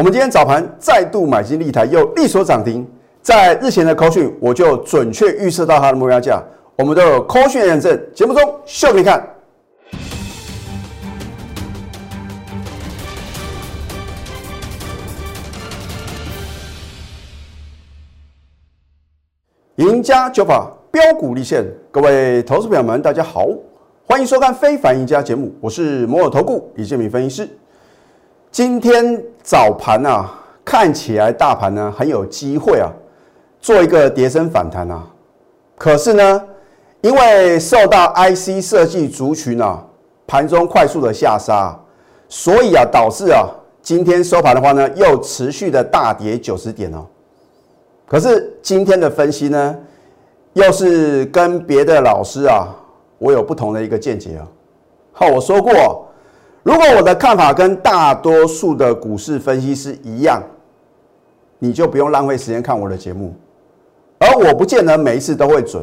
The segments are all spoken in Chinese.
我们今天早盘再度买进立台，又力所涨停。在日前的扣讯，我就准确预测到它的目标价，我们都有扣讯验证。节目中秀给你看。赢家九法标股立现，各位投资朋友们，大家好，欢迎收看《非凡赢家》节目，我是摩尔投顾李建明分析师。今天早盘啊，看起来大盘呢很有机会啊，做一个跌升反弹啊。可是呢，因为受到 IC 设计族群啊盘中快速的下杀，所以啊导致啊今天收盘的话呢，又持续的大跌九十点哦。可是今天的分析呢，又是跟别的老师啊，我有不同的一个见解啊。好，我说过，如果我的看法跟大多数的股市分析师一样，你就不用浪费时间看我的节目。而我不见得每一次都会准，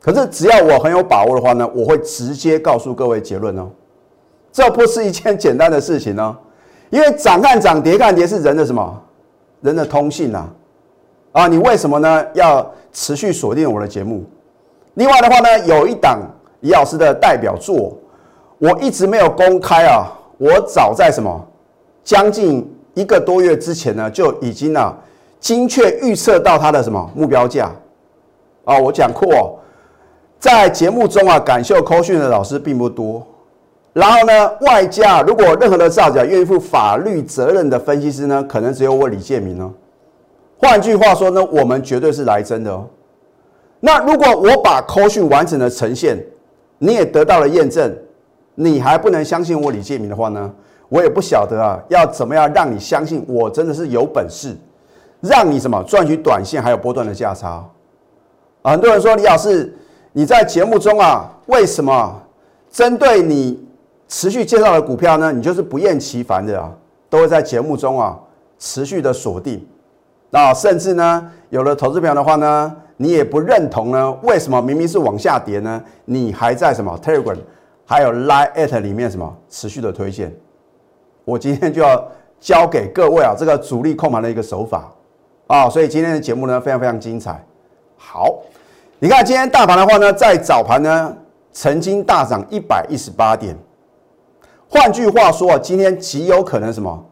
可是只要我很有把握的话呢，我会直接告诉各位结论哦。这不是一件简单的事情哦，因为涨看涨，跌看跌是人的什么？人的通性呐。啊，你为什么呢？要持续锁定我的节目？另外的话呢，有一档李老师的代表作，我一直没有公开啊。我早在什么将近一个多月之前呢，就已经啊精确预测到它的什么目标价啊。我讲过，在节目中啊，感秀扣讯的老师并不多。然后呢，外加如果任何的造假愿意负法律责任的分析师呢，可能只有我李建明哦。换句话说呢，我们绝对是来真的哦。那如果我把扣讯完整的呈现，你也得到了验证，你还不能相信我李建明的话呢？我也不晓得啊，要怎么样让你相信我真的是有本事，让你什么赚取短线还有波段的价差？很多人说李老师，你在节目中啊，为什么针对你持续介绍的股票呢？你就是不厌其烦的啊，都会在节目中啊持续的锁定。那甚至呢，有了投资朋友的话呢，你也不认同呢？为什么明明是往下跌呢？你还在什么 Telegram，还有 Line at 里面什么持续的推荐？我今天就要教给各位啊，这个主力控盘的一个手法啊，所以今天的节目呢，非常非常精彩。好，你看今天大盘的话呢，在早盘呢，曾经大涨一百一十八点。换句话说啊，今天极有可能什么，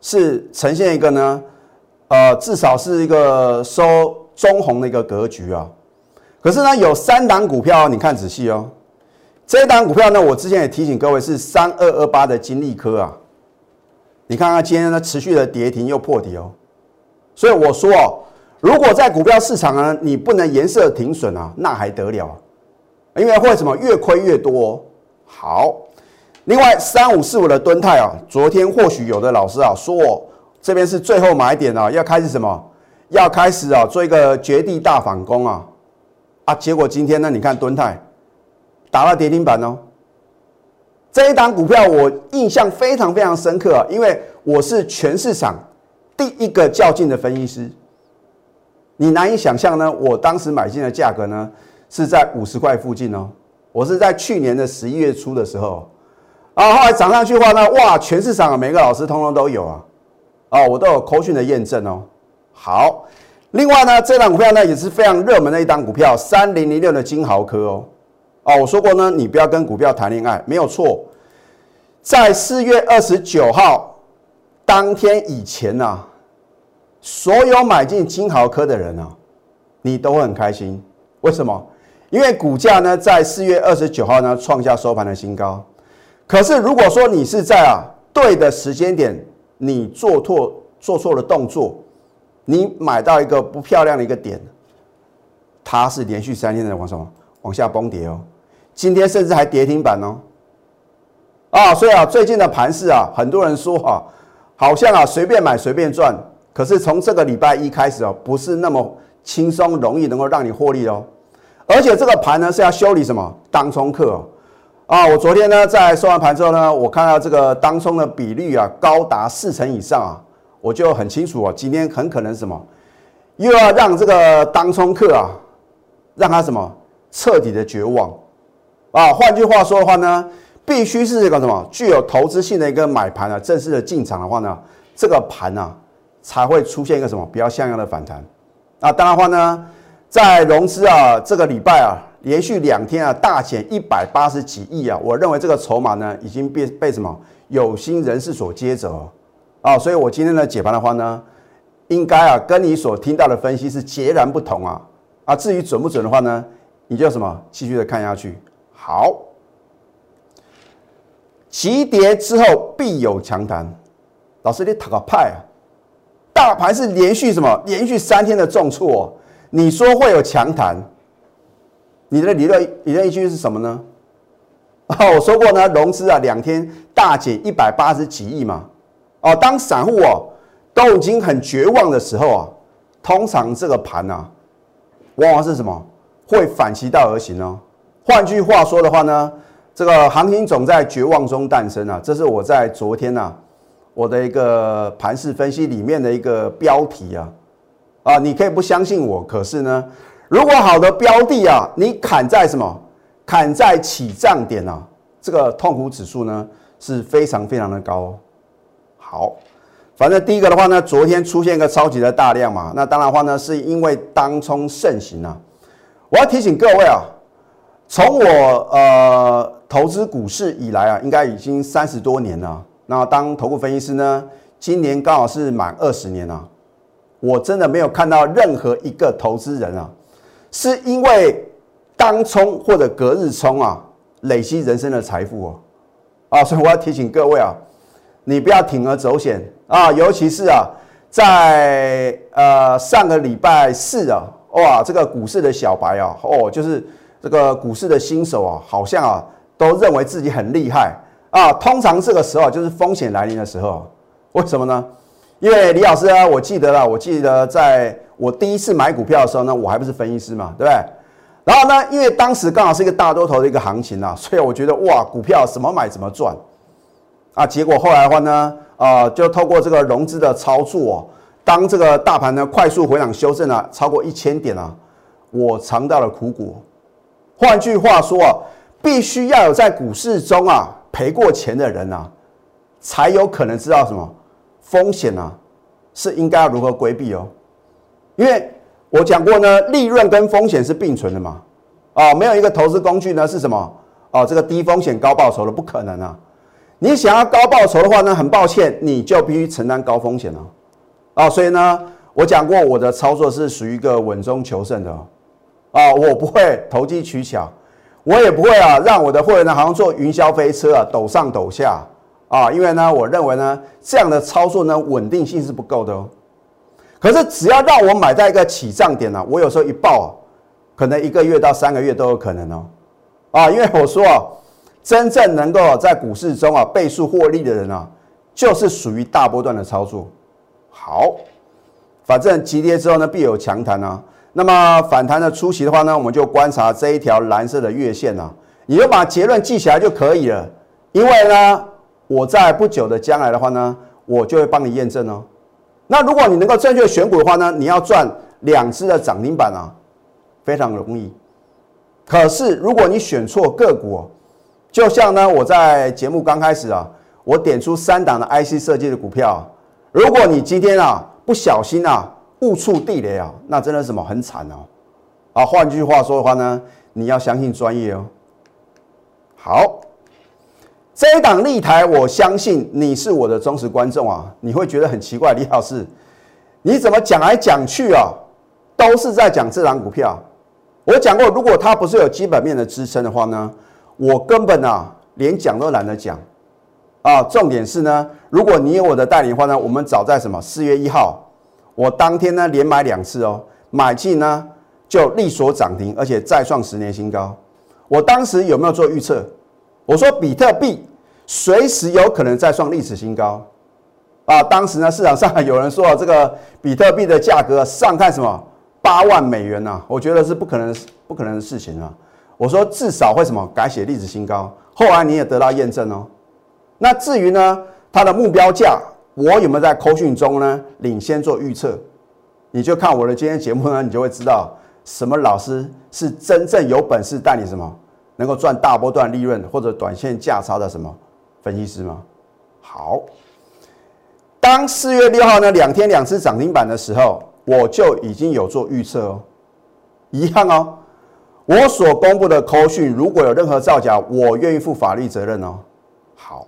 是呈现一个呢？呃，至少是一个收中红的一个格局啊。可是呢，有三档股票，你看仔细哦。这一档股票呢，我之前也提醒各位是三二二八的金利科啊。你看看今天呢，持续的跌停又破底哦。所以我说哦，如果在股票市场呢，你不能颜色停损啊，那还得了？因为会什么越亏越多。好，另外三五四五的吨泰啊，昨天或许有的老师啊说。这边是最后买点啊，要开始什么？要开始啊，做一个绝地大反攻啊！啊，结果今天呢，你看敦泰打了跌停板哦。这一档股票我印象非常非常深刻啊，因为我是全市场第一个较劲的分析师。你难以想象呢，我当时买进的价格呢是在五十块附近哦。我是在去年的十一月初的时候啊，后来涨上去的话呢，哇，全市场每个老师通通都有啊。哦，我都有扣讯的验证哦。好，另外呢，这档股票呢也是非常热门的一档股票，三零零六的金豪科哦。哦，我说过呢，你不要跟股票谈恋爱，没有错。在四月二十九号当天以前呢，所有买进金豪科的人啊，你都会很开心。为什么？因为股价呢在四月二十九号呢创下收盘的新高。可是如果说你是在啊对的时间点，你做错做错了动作，你买到一个不漂亮的一个点，它是连续三天的往什么往下崩跌哦，今天甚至还跌停板哦，啊，所以啊，最近的盘势啊，很多人说啊，好像啊随便买随便赚，可是从这个礼拜一开始哦，不是那么轻松容易能够让你获利哦，而且这个盘呢是要修理什么？当冲客。啊，我昨天呢在收完盘之后呢，我看到这个当冲的比率啊高达四成以上啊，我就很清楚啊，今天很可能什么，又要让这个当冲客啊，让他什么？彻底的绝望。啊。换句话说的话呢，必须是这个什么具有投资性的一个买盘啊，正式的进场的话呢，这个盘啊才会出现一个什么比较像样的反弹。那当然话呢，在融资啊这个礼拜啊连续两天啊大减一百八十几亿啊，我认为这个筹码呢已经被被什么有心人士所接走啊，所以我今天的解盘的话呢，应该啊跟你所听到的分析是截然不同啊啊，至于准不准的话呢，你就什么继续的看下去。好。急跌之后必有强弹，老师你讨个派啊！大盘是连续什么？连续三天的重挫，你说会有强弹？你的理论理论依据是什么呢？哦，我说过呢，融资啊两天大减一百八十几亿嘛。哦，当散户哦都已经很绝望的时候啊，通常这个盘啊，往往是什么？会反其道而行哦。换句话说的话呢？这个行情总在绝望中诞生啊！这是我在昨天呐，我的一个盘势分析里面的一个标题啊啊！你可以不相信我，可是呢，如果好的标的啊，你砍在什么？砍在起涨点啊，这个痛苦指数呢是非常非常的高。好，反正第一个的话呢，昨天出现一个超级的大量嘛，那当然话呢，是因为当冲盛行啊。我要提醒各位啊。从我呃投资股市以来啊，应该已经三十多年了。那当投顾分析师呢，今年刚好是满二十年了。我真的没有看到任何一个投资人啊，是因为当冲或者隔日冲啊，累积人生的财富哦。啊，所以我要提醒各位啊，你不要铤而走险啊，尤其是啊，在呃上个礼拜四啊，哇，这个股市的小白啊，哦，就是。这个股市的新手啊，好像啊都认为自己很厉害啊。通常这个时候就是风险来临的时候，为什么呢？因为李老师啊，我记得了，我记得在我第一次买股票的时候呢，我还不是分析师嘛，对不对？然后呢，因为当时刚好是一个大多头的一个行情啊，所以我觉得哇，股票怎么买怎么赚啊。结果后来的话呢，呃，就透过这个融资的操作，当这个大盘呢快速回档修正了超过一千点啊，我尝到了苦果。换句话说啊，必须要有在股市中啊赔过钱的人啊，才有可能知道什么风险啊是应该要如何规避哦。因为我讲过呢，利润跟风险是并存的嘛。啊，没有一个投资工具呢是什么？哦，这个低风险高报酬的不可能啊。你想要高报酬的话呢，很抱歉，你就必须承担高风险了。啊，所以呢，我讲过我的操作是属于一个稳中求胜的。啊，我不会投机取巧，我也不会啊，让我的会员呢好像坐云霄飞车啊，抖上抖下啊，因为呢，我认为呢，这样的操作呢，稳定性是不够的哦。可是只要让我买在一个起涨点呢，我有时候一报，可能一个月到三个月都有可能哦。啊，因为我说啊，真正能够在股市中啊倍数获利的人啊，就是属于大波段的操作。好，反正急跌之后呢，必有强弹啊。那么反弹的初期的话呢，我们就观察这一条蓝色的月线啊，你就把结论记起来就可以了。因为呢，我在不久的将来的话呢，我就会帮你验证哦。那如果你能够正确选股的话呢，你要赚两只的涨停板啊，非常容易。可是如果你选错个股，就像呢，我在节目刚开始啊，我点出三档的 IC 设计的股票，如果你今天啊不小心啊。误触地雷啊，那真的什么很惨哦！啊，换句话说的话呢，你要相信专业哦。好，这一档立台，我相信你是我的忠实观众啊。你会觉得很奇怪，李老师，你怎么讲来讲去啊，都是在讲这档股票？我讲过，如果它不是有基本面的支撑的话呢，我根本啊连讲都懒得讲啊。重点是呢，如果你有我的代理的话呢，我们早在什么四月一号。我当天呢连买两次哦，买进呢就力所涨停，而且再创十年新高。我当时有没有做预测？我说比特币随时有可能再创历史新高啊！当时呢市场上有人说这个比特币的价格上看什么八万美元呐？我觉得是不可能不可能的事情啊！我说至少会什么改写历史新高。后来你也得到验证哦。那至于呢它的目标价？我有没有在扣讯中呢领先做预测？你就看我的今天节目呢，你就会知道什么老师是真正有本事带你什么能够赚大波段利润或者短线价差的什么分析师吗？好，当四月六号呢两天两次涨停板的时候，我就已经有做预测哦。一样哦，我所公布的扣讯如果有任何造假，我愿意负法律责任哦。好，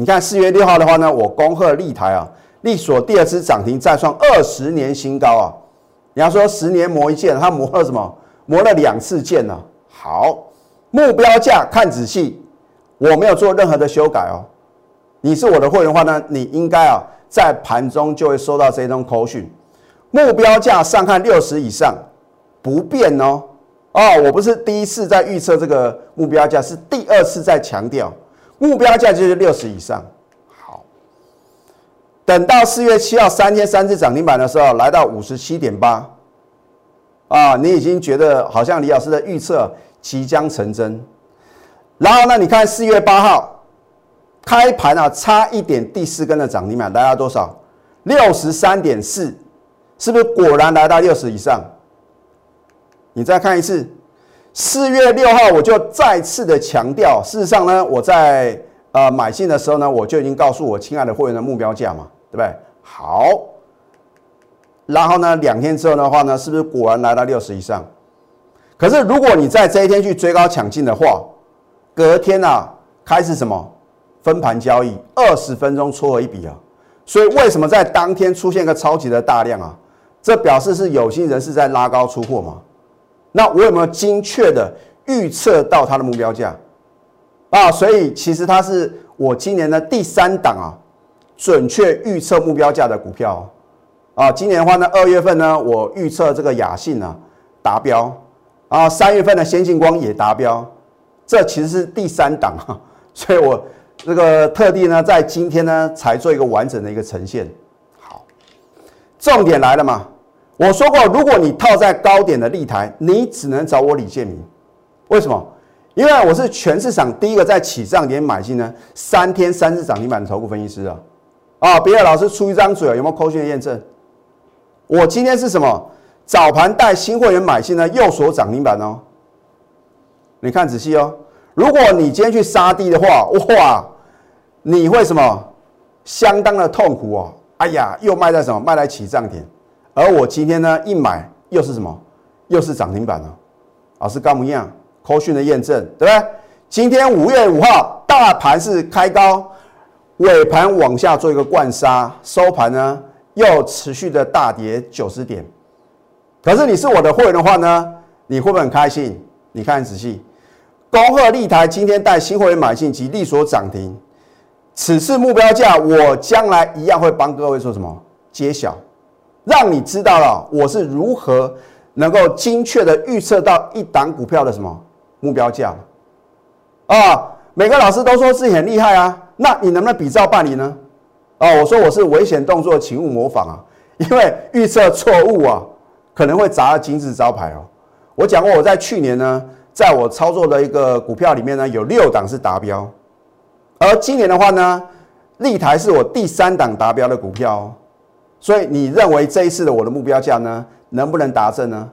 你看四月六号的话呢，我恭贺立台啊，立所第二次涨停再创二十年新高啊。你要说十年磨一剑，它磨了什么？磨了两次剑呢。好，目标价看仔细，我没有做任何的修改哦。你是我的会员的话呢，你应该啊在盘中就会收到这通口讯，目标价上看六十以上不变哦。哦，我不是第一次在预测这个目标价，是第二次在强调目标价就是六十以上。好，等到四月七号三天三次涨停板的时候，来到五十七点八，啊，你已经觉得好像李老师的预测即将成真。然后呢，你看四月八号。开盘啊，差一点第四根的涨停板来到多少？六十三点四，是不是果然来到六十以上？你再看一次，四月六号我就再次的强调，事实上呢，我在呃买进的时候呢，我就已经告诉我亲爱的会员的目标价嘛，对不对？好，然后呢，两天之后的话呢，是不是果然来到六十以上？可是如果你在这一天去追高抢进的话，隔天啊开始什么？分盘交易二十分钟撮合一笔啊，所以为什么在当天出现个超级的大量啊？这表示是有心人士在拉高出货嘛？那我有没有精确的预测到它的目标价啊？所以其实它是我今年的第三档啊，准确预测目标价的股票啊。今年的话呢，二月份呢，我预测这个雅信啊达标啊，三月份的先进光也达标，这其实是第三档啊，所以我。这个特地呢，在今天呢，才做一个完整的一个呈现。好，重点来了嘛？我说过，如果你套在高点的立台，你只能找我李建明。为什么？因为我是全市场第一个在起涨点买进呢，三天三次涨停板的投顾分析师啊！啊，别的老师出一张嘴，有没有扣讯的验证？我今天是什么？早盘带新会员买进呢，右手涨停板哦。你看仔细哦。如果你今天去杀低的话，哇，你会什么？相当的痛苦哦！哎呀，又卖在什么？卖在起涨点，而我今天呢一买又是什么？又是涨停板了。老师刚一样，科讯的验证，对不对？今天五月五号，大盘是开高，尾盘往下做一个灌杀，收盘呢又持续的大跌九十点。可是你是我的会员的话呢，你会不会很开心？你看仔细。恭贺立台今天带新会员买进及利所涨停，此次目标价我将来一样会帮各位说什么揭晓，让你知道了我是如何能够精确的预测到一档股票的什么目标价啊！每个老师都说自己很厉害啊，那你能不能比照办理呢？啊，我说我是危险动作，请勿模仿啊，因为预测错误啊，可能会砸了金字招牌哦。我讲过我在去年呢。在我操作的一个股票里面呢，有六档是达标，而今年的话呢，立台是我第三档达标的股票，所以你认为这一次的我的目标价呢，能不能达成呢？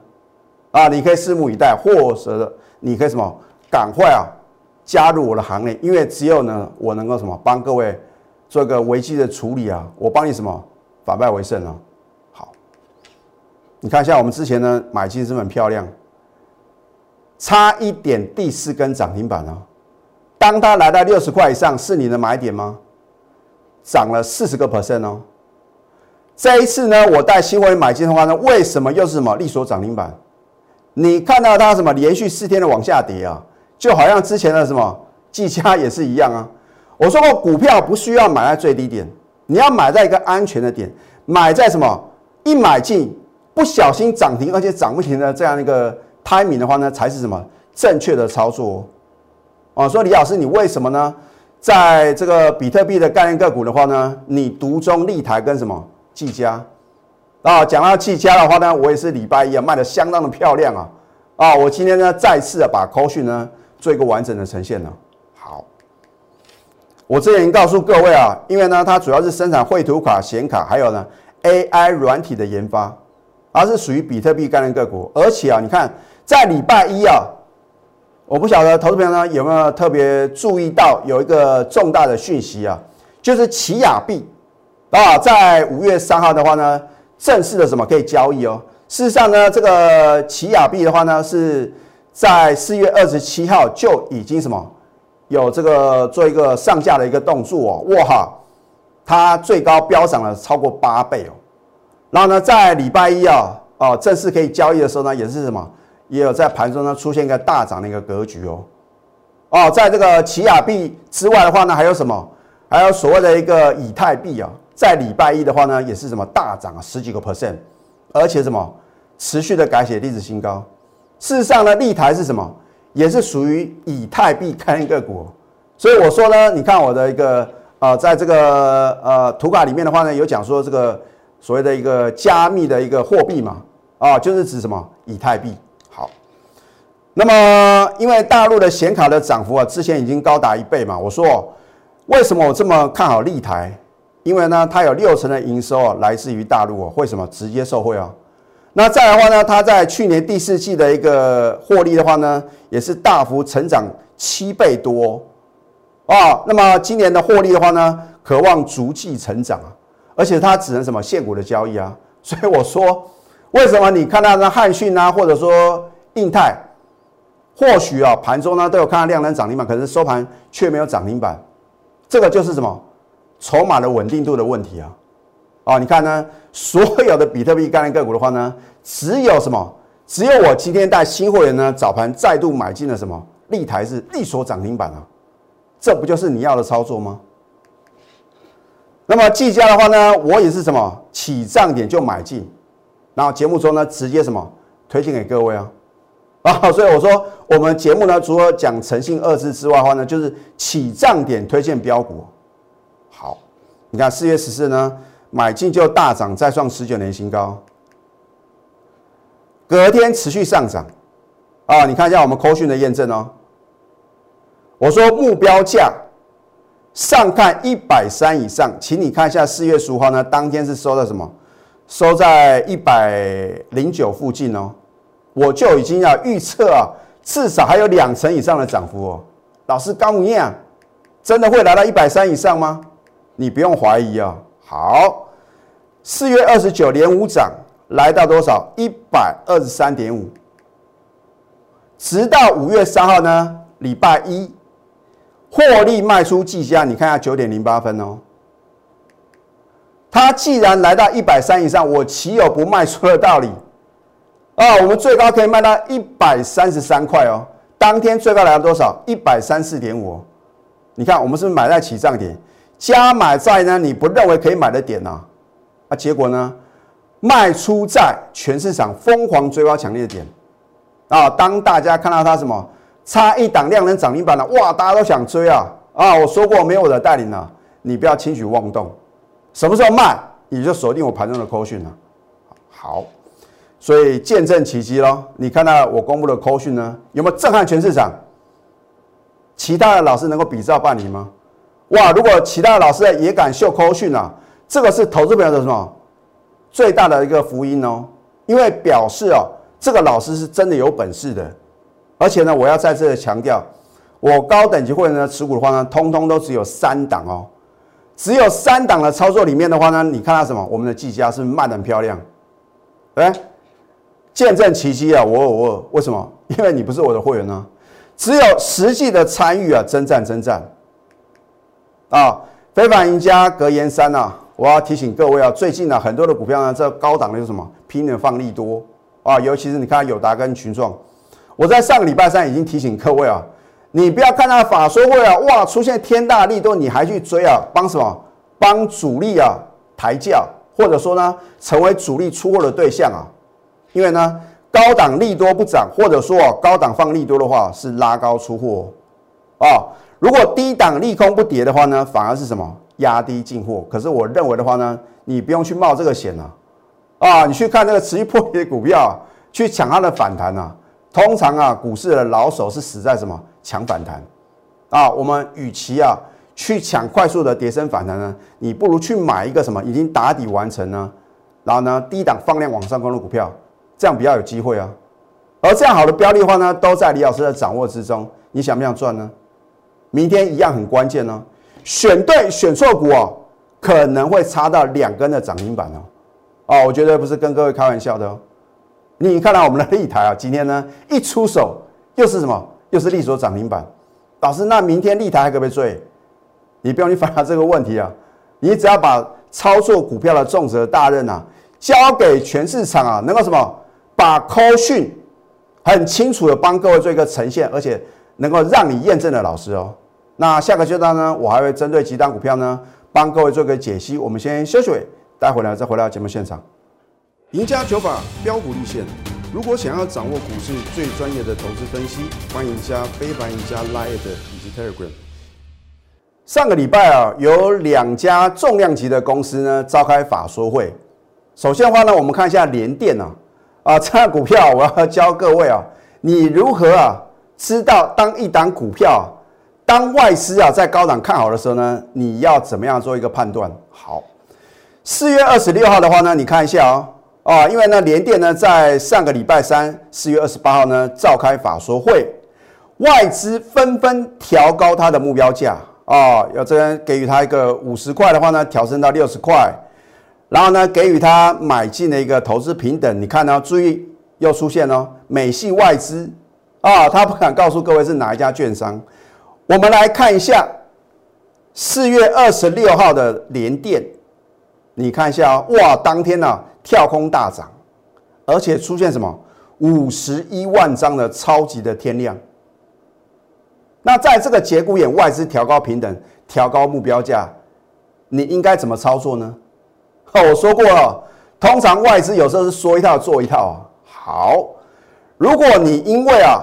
啊，你可以拭目以待，或者你可以什么，赶快啊加入我的行列，因为只有呢，我能够什么帮各位做一个危机的处理啊，我帮你什么反败为胜啊。好，你看一下我们之前呢买进是很漂亮。差一点第四根涨停板啊，当它来到六十块以上，是你的买点吗？涨了四十个 percent 哦。这一次呢，我带新会员买进的话呢，为什么又是什么利索涨停板？你看到它什么连续四天的往下跌啊，就好像之前的什么技嘉也是一样啊。我说过，股票不需要买在最低点，你要买在一个安全的点，买在什么一买进不小心涨停，而且涨不停的这样一个。timing 的话呢，才是什么正确的操作哦？说李老师，你为什么呢？在这个比特币的概念个股的话呢，你独中立台跟什么技嘉啊？讲到技嘉的话呢，我也是礼拜一啊卖的相当的漂亮啊啊！我今天呢再次啊把扣讯呢做一个完整的呈现了。好，我之前已经告诉各位啊，因为呢它主要是生产绘图卡、显卡，还有呢 AI 软体的研发，而是属于比特币概念个股，而且啊，你看。在礼拜一啊，我不晓得投资朋友呢有没有特别注意到有一个重大的讯息啊，就是奇亚币啊，在五月三号的话呢，正式的什么可以交易哦。事实上呢，这个奇亚币的话呢，是在四月二十七号就已经什么有这个做一个上架的一个动作哦，哇哈，它最高飙涨了超过八倍哦。然后呢，在礼拜一啊，哦，正式可以交易的时候呢，也是什么，也有在盘中呢出现一个大涨的一个格局哦。哦，在这个奇亚币之外的话呢，还有什么？还有所谓的一个以太币啊，在礼拜一的话呢，也是什么大涨啊，十几个 percent。而且什么持续的改写历史新高。事实上呢，立台是什么？也是属于以太币概念个股。所以我说呢，你看我的一个呃，在这个呃图卡里面的话呢，有讲说这个所谓的一个加密的一个货币嘛，啊，就是指什么以太币。好，那么因为大陆的显卡的涨幅啊，之前已经高达一倍嘛。我说为什么我这么看好立台？因为呢，它有六成的营收啊，来自于大陆哦。为什么？直接受惠啊。那再的话呢，它在去年第四季的一个获利的话呢，也是大幅成长七倍多啊。那么今年的获利的话呢，渴望逐季成长啊。而且它只能什么现股的交易啊。所以我说，为什么你看到那汉讯啊，或者说印泰，或许啊盘中呢都有看到量能涨停板，可是收盘却没有涨停板，这个就是什么？筹码的稳定度的问题啊，啊，你看呢，所有的比特币概念个股的话呢，只有什么？只有我今天带新会员呢，早盘再度买进了什么？立台是力所涨停板啊，这不就是你要的操作吗？那么技嘉的话呢，我也是什么起涨点就买进，然后节目中呢直接什么推荐给各位啊，啊，所以我说我们节目呢除了讲诚信二字之外的话呢，就是起涨点推荐标股。你看四月十四呢，买进就大涨，再创十九年新高，隔天持续上涨，啊，你看一下我们扣讯的验证哦。我说目标价上看一百三以上，请你看一下四月十五号呢，当天是收在什么？收在一百零九附近哦，我就已经要预测啊，至少还有两成以上的涨幅哦。老师高一样，真的会来到一百三以上吗？你不用怀疑啊，好，四月二十九连五涨，来到多少？一百二十三点五，直到五月三号呢？礼拜一获利卖出计价，你看下九点零八分哦。它既然来到一百三以上，我岂有不卖出的道理？啊，我们最高可以卖到一百三十三块哦。当天最高来到多少？一百三四点五。你看，我们是不是买在起涨点？加买在呢？你不认为可以买的点呢？啊，结果呢？卖出在全市场疯狂追高抢烈的点啊！当大家看到它什么差一档量能涨停板了，哇，大家都想追啊！啊，我说过没有我的带领呢，你不要轻举妄动。什么时候卖，你就锁定我盘中的扣讯了。好，所以见证奇迹喽！你看到我公布的扣讯呢，有没有震撼全市场？其他的老师能够比照办理吗？哇！如果其他的老师也敢秀扣讯啊，这个是投资朋友的什么最大的一个福音哦，因为表示哦，这个老师是真的有本事的。而且呢，我要在这里强调，我高等级会员的持股的话呢，通通都只有三档哦，只有三档的操作里面的话呢，你看到什么？我们的技嘉是卖的很漂亮，哎，见证奇迹啊！我我为什么？因为你不是我的会员呢，只有实际的参与啊，征战征战。啊，非凡赢家格言三啊，我要提醒各位啊，最近呢很多的股票呢，这高档的是什么拼命放利多啊，尤其是你看友达跟群创，我在上个礼拜三已经提醒各位啊，你不要看到法说会啊，哇，出现天大利多，你还去追啊，帮什么？帮主力啊抬轿，或者说呢，成为主力出货的对象啊，因为呢，高档利多不涨，或者说高档放利多的话，是拉高出货啊。如果低档利空不跌的话呢，反而是什么压低进货？可是我认为的话呢，你不用去冒这个险啊！啊，你去看那个持续破跌的股票，去抢它的反弹啊！通常啊，股市的老手是死在什么抢反弹啊？我们与其啊去抢快速的跌升反弹呢，你不如去买一个什么已经打底完成呢，然后呢低档放量往上攻的股票，这样比较有机会啊！而这样好的标的话呢，都在李老师的掌握之中，你想不想赚呢？明天一样很关键呢，选对选错股哦，可能会差到两根的涨停板哦。哦，我绝对不是跟各位开玩笑的哦。你看到我们的立台啊，今天呢一出手又是什么？又是利索涨停板。老师，那明天立台还可不可以追？你不用去烦恼这个问题啊，你只要把操作股票的重责大任啊，交给全市场啊，能够什么？把扣讯很清楚的帮各位做一个呈现，而且能够让你验证的老师哦。那下个阶段呢，我还会针对几档股票呢，帮各位做个解析。我们先休息，待会呢再回到节目现场。赢家九法标股立线。如果想要掌握股市最专业的投资分析，欢迎加非凡、赢家 Line 以及 Telegram。上个礼拜啊，有两家重量级的公司呢召开法说会。首先的话呢，我们看一下联电啊，啊，这样股票我要教各位啊，你如何啊知道当一档股票，当外资啊在高档看好的时候呢，你要怎么样做一个判断？好，四月二十六号的话呢，你看一下哦。啊，因为呢，联电呢在上个礼拜三，四月二十八号呢召开法说会，外资纷纷调高它的目标价啊，要这边给予它一个五十块的话呢，调升到六十块，然后呢给予它买进的一个投资平等。你看呢，注意又出现了美系外资啊，他不敢告诉各位是哪一家券商。我们来看一下四月二十六号的联电，你看一下啊，哇，当天呢。跳空大涨，而且出现什么五十一万张的超级的天量。那在这个节骨眼，外资调高平等，调高目标价，你应该怎么操作呢？哦我说过了，通常外资有时候是说一套做一套。好，如果你因为啊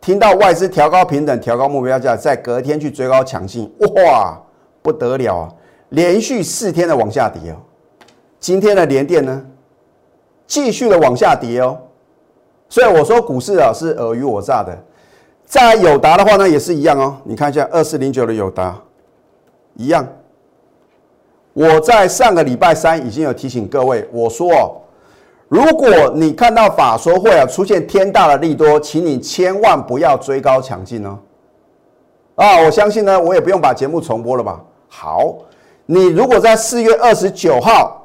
听到外资调高平等、调高目标价，在隔天去追高抢进，哇，不得了啊！连续四天的往下跌哦。今天的连电呢？继续的往下跌哦，所以我说股市啊是尔虞我诈的。在友达的话呢也是一样哦，你看一下二四零九的友达，一样。我在上个礼拜三已经有提醒各位，我说哦，如果你看到法说会啊出现天大的利多，请你千万不要追高抢进哦。啊，我相信呢，我也不用把节目重播了吧？好，你如果在四月二十九号。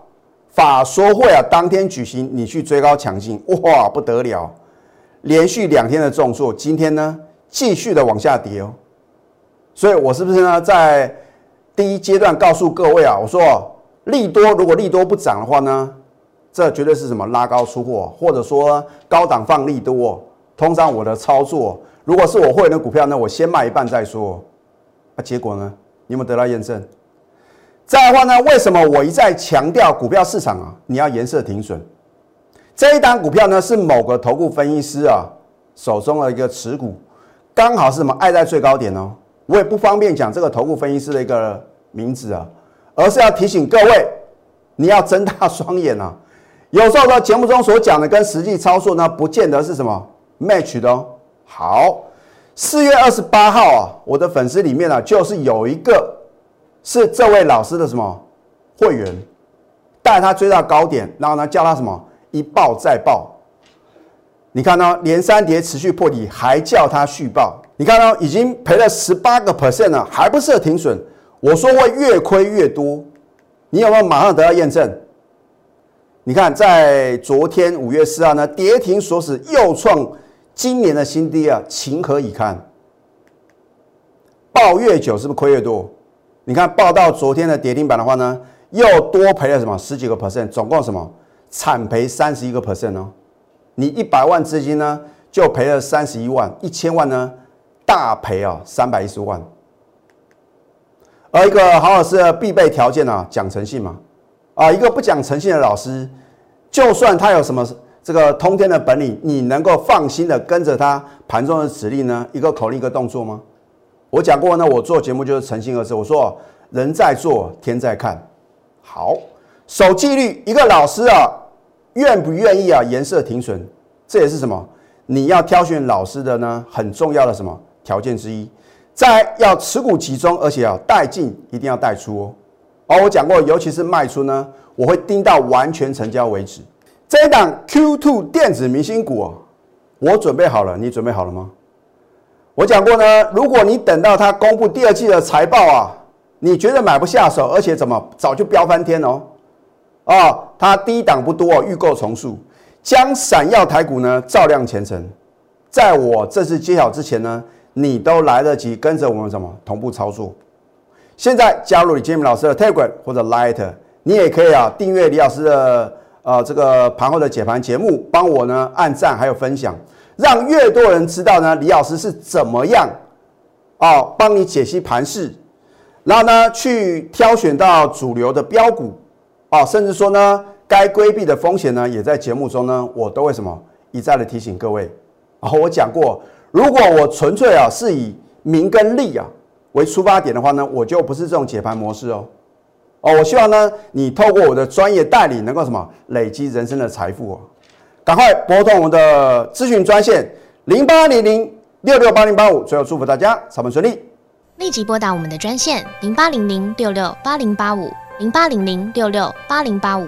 法说会啊，当天举行，你去追高抢进，哇，不得了！连续两天的重挫，今天呢继续的往下跌哦。所以，我是不是呢在第一阶段告诉各位啊，我说利多如果利多不涨的话呢，这绝对是什么拉高出货，或者说高档放利多。通常我的操作，如果是我会员的股票呢，我先卖一半再说。那结果呢，你有没有得到验证？再的话呢？为什么我一再强调股票市场啊？你要颜色停损。这一单股票呢，是某个头部分析师啊手中的一个持股，刚好是什么爱在最高点哦。我也不方便讲这个头部分析师的一个名字啊，而是要提醒各位，你要睁大双眼啊。有时候呢，节目中所讲的跟实际操作呢，不见得是什么 match 的哦。好，四月二十八号啊，我的粉丝里面呢，就是有一个。是这位老师的什么会员带他追到高点，然后呢叫他什么一报再报。你看到连三跌持续破底，还叫他续报。你看到已经赔了十八个 percent 了，还不设停损。我说会越亏越多，你有没有马上得到验证？你看在昨天五月四号呢，跌停锁死又创今年的新低啊，情何以堪？报越久是不是亏越多？你看报到昨天的跌停板的话呢，又多赔了什么十几个 percent，总共什么惨赔三十一个 percent 哦。你一百万资金呢，就赔了三十一万，一千万呢大赔啊三百一十万。而一个好老师的必备条件呢，讲诚信嘛。啊，一个不讲诚信的老师，就算他有什么这个通天的本领，你能够放心的跟着他盘中的指令呢？一个口令一个动作吗？我讲过呢，我做节目就是诚信二字。我说人在做，天在看。好，守纪律，一个老师啊，愿不愿意啊？颜色停损，这也是什么？你要挑选老师的呢，很重要的什么条件之一。再要持股集中，而且要带进，一定要带出哦。而我讲过，尤其是卖出呢，我会盯到完全成交为止。这一档 Q Two 电子明星股，我准备好了，你准备好了吗？我讲过呢，如果你等到它公布第二季的财报啊，你觉得买不下手，而且怎么早就飙翻天哦？哦，它低档不多哦，预购重塑，将闪耀台股呢照亮前程。在我这次揭晓之前呢，你都来得及跟着我们什么同步操作。现在加入李建明老师的 Telegram 或者 Light，你也可以啊订阅李老师的呃这个盘后的解盘节目，帮我呢按赞还有分享，让越多人知道呢李老师是怎么样哦帮你解析盘势。然后呢，去挑选到主流的标股，啊，甚至说呢，该规避的风险呢，也在节目中呢，我都会什么一再的提醒各位。啊，我讲过，如果我纯粹啊是以名跟利啊为出发点的话呢，我就不是这种解盘模式哦。哦，我希望呢，你透过我的专业代理，能够什么累积人生的财富哦。赶快拨通我们的咨询专线零八零零六六八零八五，最后祝福大家上班顺利。立即拨打我们的专线零八零零六六八零八五零八零零六六八零八五